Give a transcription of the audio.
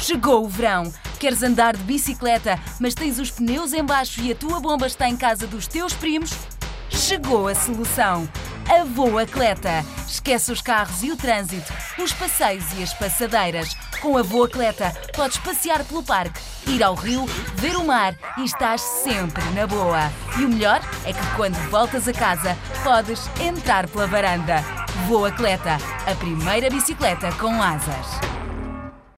Chegou o verão. Queres andar de bicicleta, mas tens os pneus embaixo e a tua bomba está em casa dos teus primos? Chegou a solução. A Voa Cleta. Esquece os carros e o trânsito, os passeios e as passadeiras. Com a Voa Cleta podes passear pelo parque, ir ao rio, ver o mar e estás sempre na boa. E o melhor é que quando voltas a casa podes entrar pela varanda. Voa Cleta, a primeira bicicleta com asas.